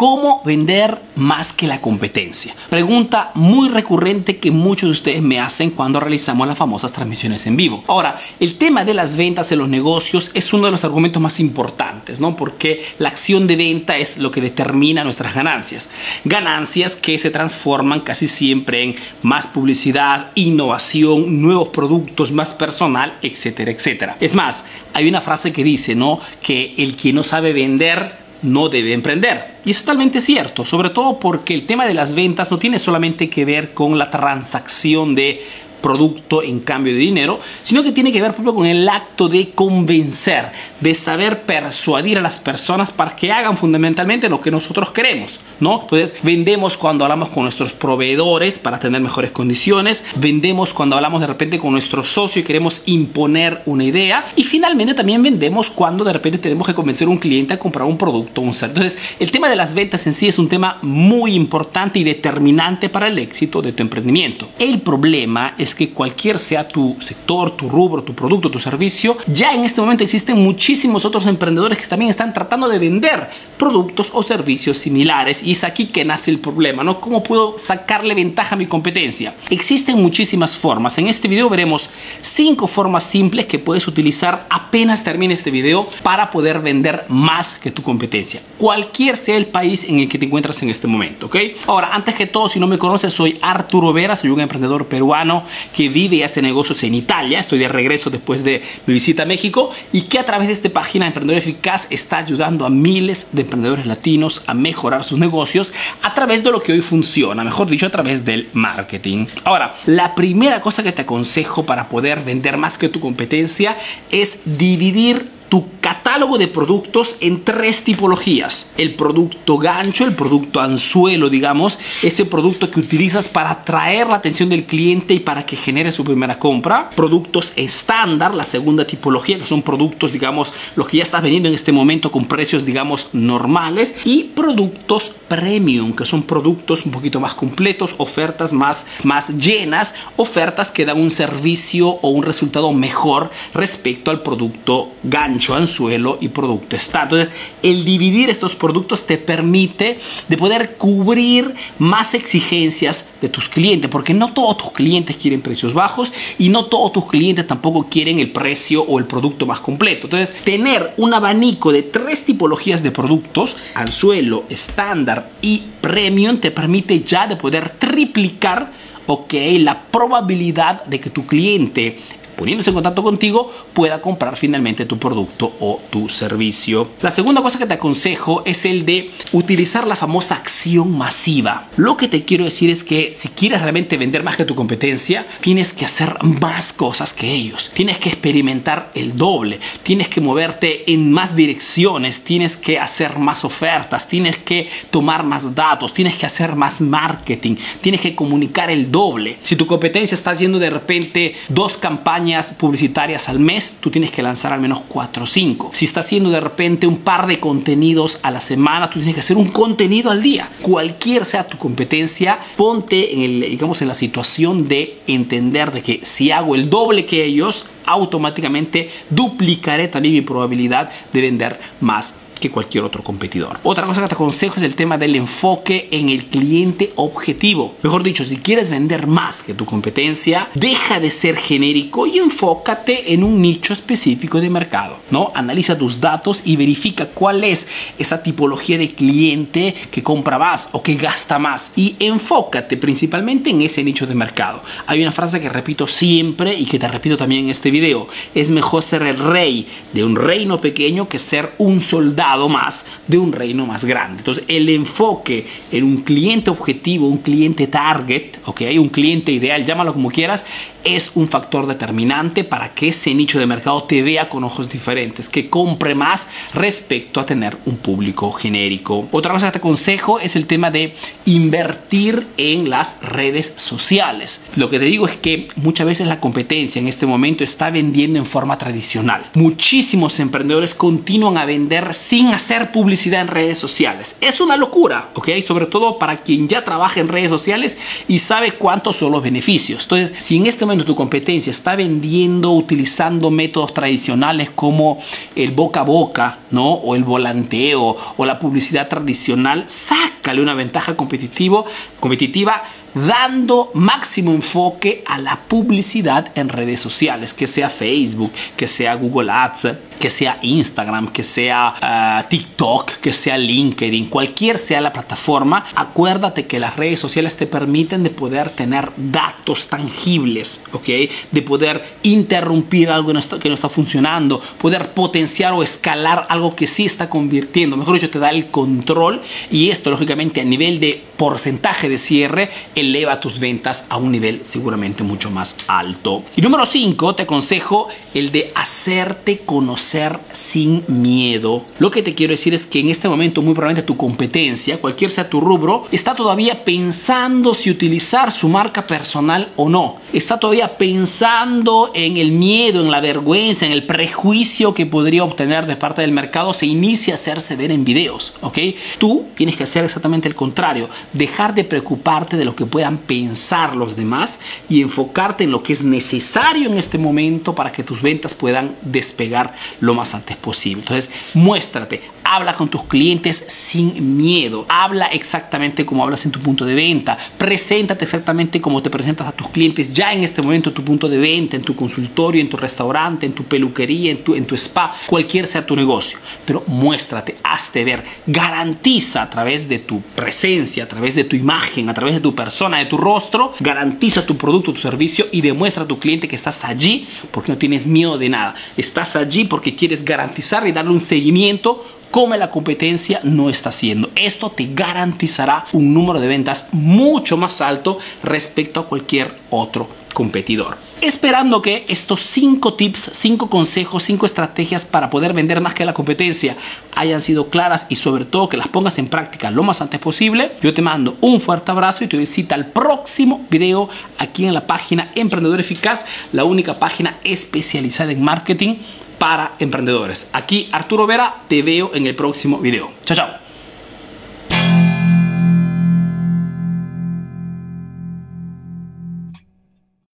¿Cómo vender más que la competencia? Pregunta muy recurrente que muchos de ustedes me hacen cuando realizamos las famosas transmisiones en vivo. Ahora, el tema de las ventas en los negocios es uno de los argumentos más importantes, ¿no? Porque la acción de venta es lo que determina nuestras ganancias. Ganancias que se transforman casi siempre en más publicidad, innovación, nuevos productos, más personal, etcétera, etcétera. Es más, hay una frase que dice, ¿no? Que el que no sabe vender no debe emprender. Y es totalmente cierto, sobre todo porque el tema de las ventas no tiene solamente que ver con la transacción de producto en cambio de dinero, sino que tiene que ver con el acto de convencer, de saber persuadir a las personas para que hagan fundamentalmente lo que nosotros queremos, ¿no? Entonces, vendemos cuando hablamos con nuestros proveedores para tener mejores condiciones, vendemos cuando hablamos de repente con nuestro socio y queremos imponer una idea, y finalmente también vendemos cuando de repente tenemos que convencer a un cliente a comprar un producto o un servicio. Entonces, el tema de las ventas en sí es un tema muy importante y determinante para el éxito de tu emprendimiento. El problema es que cualquier sea tu sector, tu rubro, tu producto, tu servicio, ya en este momento existen muchísimos otros emprendedores que también están tratando de vender productos o servicios similares y es aquí que nace el problema, ¿no? ¿Cómo puedo sacarle ventaja a mi competencia? Existen muchísimas formas. En este video veremos cinco formas simples que puedes utilizar apenas termine este video para poder vender más que tu competencia. Cualquier sea el país en el que te encuentras en este momento, ¿ok? Ahora, antes que todo, si no me conoces, soy Arturo Vera, soy un emprendedor peruano que vive y hace negocios en Italia. Estoy de regreso después de mi visita a México y que a través de esta página Emprendedor Eficaz está ayudando a miles de emprendedores latinos a mejorar sus negocios a través de lo que hoy funciona, mejor dicho, a través del marketing. Ahora, la primera cosa que te aconsejo para poder vender más que tu competencia es dividir tu catálogo de productos en tres tipologías. El producto gancho, el producto anzuelo, digamos, ese producto que utilizas para atraer la atención del cliente y para que genere su primera compra. Productos estándar, la segunda tipología, que son productos, digamos, los que ya estás vendiendo en este momento con precios, digamos, normales. Y productos premium, que son productos un poquito más completos, ofertas más, más llenas, ofertas que dan un servicio o un resultado mejor respecto al producto gancho anzuelo y producto está. Entonces, el dividir estos productos te permite de poder cubrir más exigencias de tus clientes, porque no todos tus clientes quieren precios bajos y no todos tus clientes tampoco quieren el precio o el producto más completo. Entonces, tener un abanico de tres tipologías de productos, anzuelo, estándar y premium, te permite ya de poder triplicar ok, la probabilidad de que tu cliente poniéndose en contacto contigo, pueda comprar finalmente tu producto o tu servicio. La segunda cosa que te aconsejo es el de utilizar la famosa acción masiva. Lo que te quiero decir es que si quieres realmente vender más que tu competencia, tienes que hacer más cosas que ellos. Tienes que experimentar el doble. Tienes que moverte en más direcciones. Tienes que hacer más ofertas. Tienes que tomar más datos. Tienes que hacer más marketing. Tienes que comunicar el doble. Si tu competencia está haciendo de repente dos campañas publicitarias al mes, tú tienes que lanzar al menos 4 o 5. Si estás haciendo de repente un par de contenidos a la semana, tú tienes que hacer un contenido al día. Cualquier sea tu competencia, ponte en, el, digamos, en la situación de entender de que si hago el doble que ellos, automáticamente duplicaré también mi probabilidad de vender más que cualquier otro competidor. Otra cosa que te aconsejo es el tema del enfoque en el cliente objetivo. Mejor dicho, si quieres vender más que tu competencia, deja de ser genérico y enfócate en un nicho específico de mercado, ¿no? Analiza tus datos y verifica cuál es esa tipología de cliente que compra más o que gasta más y enfócate principalmente en ese nicho de mercado. Hay una frase que repito siempre y que te repito también en este video. Es mejor ser el rey de un reino pequeño que ser un soldado más de un reino más grande. Entonces, el enfoque en un cliente objetivo, un cliente target, ¿ok? Un cliente ideal, llámalo como quieras, es un factor determinante para que ese nicho de mercado te vea con ojos diferentes, que compre más respecto a tener un público genérico. Otra cosa que te aconsejo es el tema de invertir en las redes sociales. Lo que te digo es que muchas veces la competencia en este momento está vendiendo en forma tradicional. Muchísimos emprendedores continúan a vender sin hacer publicidad en redes sociales. Es una locura, ¿ok? Sobre todo para quien ya trabaja en redes sociales y sabe cuántos son los beneficios. Entonces, si en este tu competencia está vendiendo utilizando métodos tradicionales como el boca a boca, ¿no? O el volanteo o la publicidad tradicional, sácale una ventaja competitivo, competitiva dando máximo enfoque a la publicidad en redes sociales, que sea Facebook, que sea Google Ads, que sea Instagram, que sea ah, TikTok, que sea LinkedIn, cualquier sea la plataforma, acuérdate que las redes sociales te permiten de poder tener datos tangibles, ¿ok? De poder interrumpir algo que no está funcionando, poder potenciar o escalar algo que sí está convirtiendo, mejor dicho, te da el control y esto lógicamente a nivel de porcentaje de cierre eleva tus ventas a un nivel seguramente mucho más alto. Y número 5, te aconsejo el de hacerte conocer sin miedo. Lo que te quiero decir es que en este momento muy probablemente tu competencia, cualquier sea tu rubro, está todavía pensando si utilizar su marca personal o no. Está todavía pensando en el miedo, en la vergüenza, en el prejuicio que podría obtener de parte del mercado se inicia a hacerse ver en videos, ¿ok? Tú tienes que hacer exactamente el contrario, dejar de preocuparte de lo que puedan pensar los demás y enfocarte en lo que es necesario en este momento para que tus ventas puedan despegar lo más antes posible. Entonces, muéstrate, habla con tus clientes sin miedo, habla exactamente como hablas en tu punto de venta, preséntate exactamente como te presentas a tus clientes ya en este momento en tu punto de venta, en tu consultorio, en tu restaurante, en tu peluquería, en tu, en tu spa, cualquier sea tu negocio, pero muéstrate, hazte ver, garantiza a través de tu presencia, a través de tu imagen, a través de tu persona, de tu rostro, garantiza tu producto, tu servicio y demuestra a tu cliente que estás allí porque no tienes miedo de nada. Estás allí porque quieres garantizar y darle un seguimiento como la competencia no está haciendo. Esto te garantizará un número de ventas mucho más alto respecto a cualquier otro competidor. Esperando que estos 5 tips, 5 consejos, 5 estrategias para poder vender más que la competencia hayan sido claras y sobre todo que las pongas en práctica lo más antes posible. Yo te mando un fuerte abrazo y te doy al próximo video aquí en la página Emprendedor Eficaz, la única página especializada en marketing para emprendedores. Aquí Arturo Vera, te veo en el próximo video. Chao, chao.